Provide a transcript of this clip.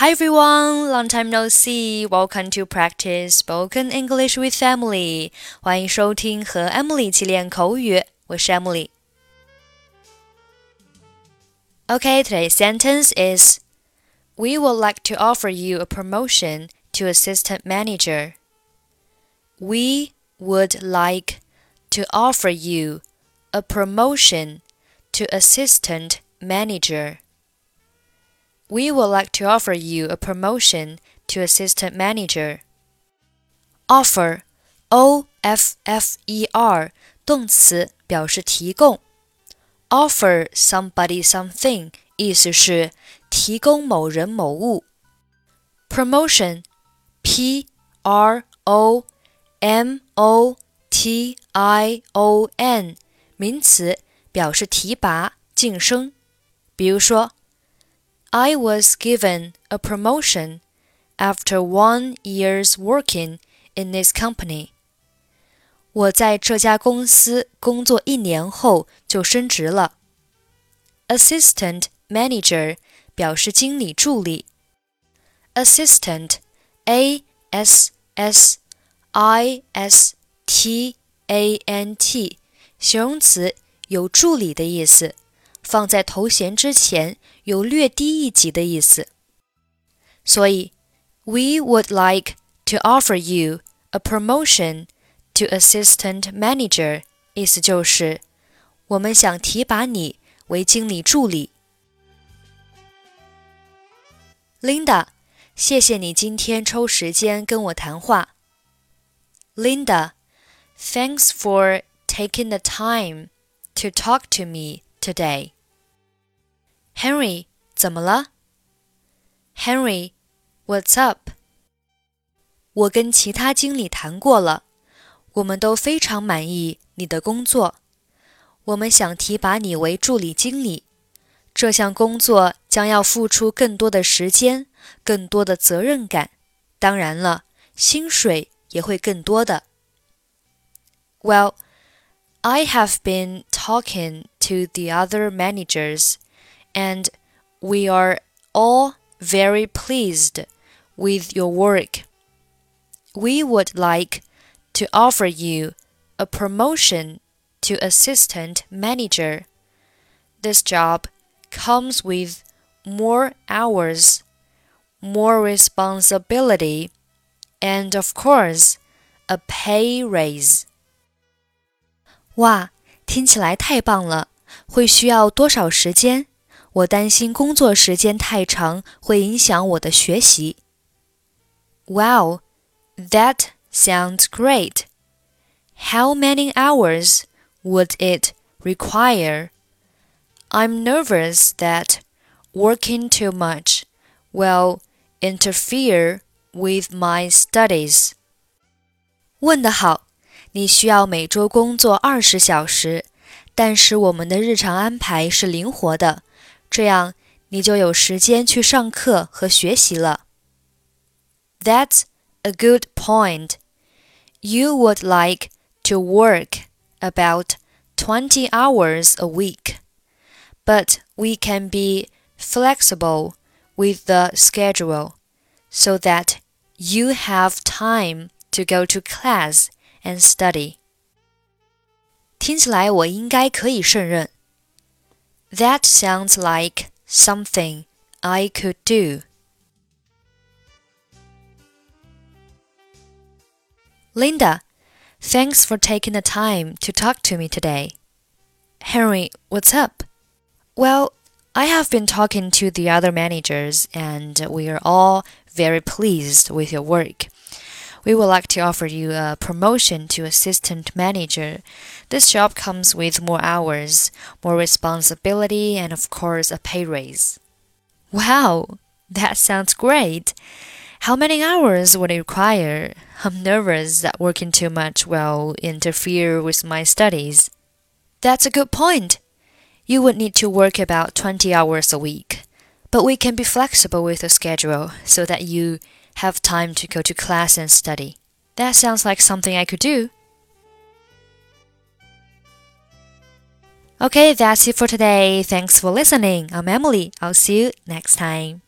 Hi everyone, long time no see. Welcome to practice spoken English with Emily. 欢迎收听和 Emily 一起练口语，我是 Emily。Okay, today's sentence is We would like to offer you a promotion to assistant manager. We would like to offer you a promotion to assistant manager. We would like to offer you a promotion to assistant manager. Offer, O F F E R，动词表示提供。Offer somebody something，意思是提供某人某物。Promotion, P R O M O T I O N，名词，表示提拔、晋升。比如说。 I was given a promotion after one year's working in this company. 我在这家公司工作一年后就升职了。Assistant manager 表示经理助理。Assistant, A S S I S T A N T，形容词，有助理的意思。 放在头衔之前，有略低一级的意思。所以，We would like to offer you a promotion to assistant manager，意思就是我们想提拔你为经理助理。Linda，谢谢你今天抽时间跟我谈话。Linda，thanks for taking the time to talk to me today. Henry，怎么了？Henry，What's up？我跟其他经理谈过了，我们都非常满意你的工作。我们想提拔你为助理经理。这项工作将要付出更多的时间，更多的责任感。当然了，薪水也会更多的。Well, I have been talking to the other managers and we are all very pleased with your work. We would like to offer you a promotion to assistant manager. This job comes with more hours, more responsibility, and of course, a pay raise. 哇，听起来太棒了！会需要多少时间？我担心工作时间太长会影响我的学习。Wow, that sounds great. How many hours would it require? I'm nervous that working too much will interfere with my studies. 问得好， 你需要每周工作二十小时，但是我们的日常安排是灵活的。这样你就有时间去上课和学习了。That's a good point. You would like to work about 20 hours a week, but we can be flexible with the schedule so that you have time to go to class and study. 听起来我应该可以胜任。that sounds like something I could do. Linda, thanks for taking the time to talk to me today. Henry, what's up? Well, I have been talking to the other managers and we are all very pleased with your work we would like to offer you a promotion to assistant manager. This job comes with more hours, more responsibility, and of course, a pay raise. Wow, that sounds great. How many hours would it require? I'm nervous that working too much will interfere with my studies. That's a good point. You would need to work about 20 hours a week, but we can be flexible with the schedule so that you have time to go to class and study. That sounds like something I could do. Okay, that's it for today. Thanks for listening. I'm Emily. I'll see you next time.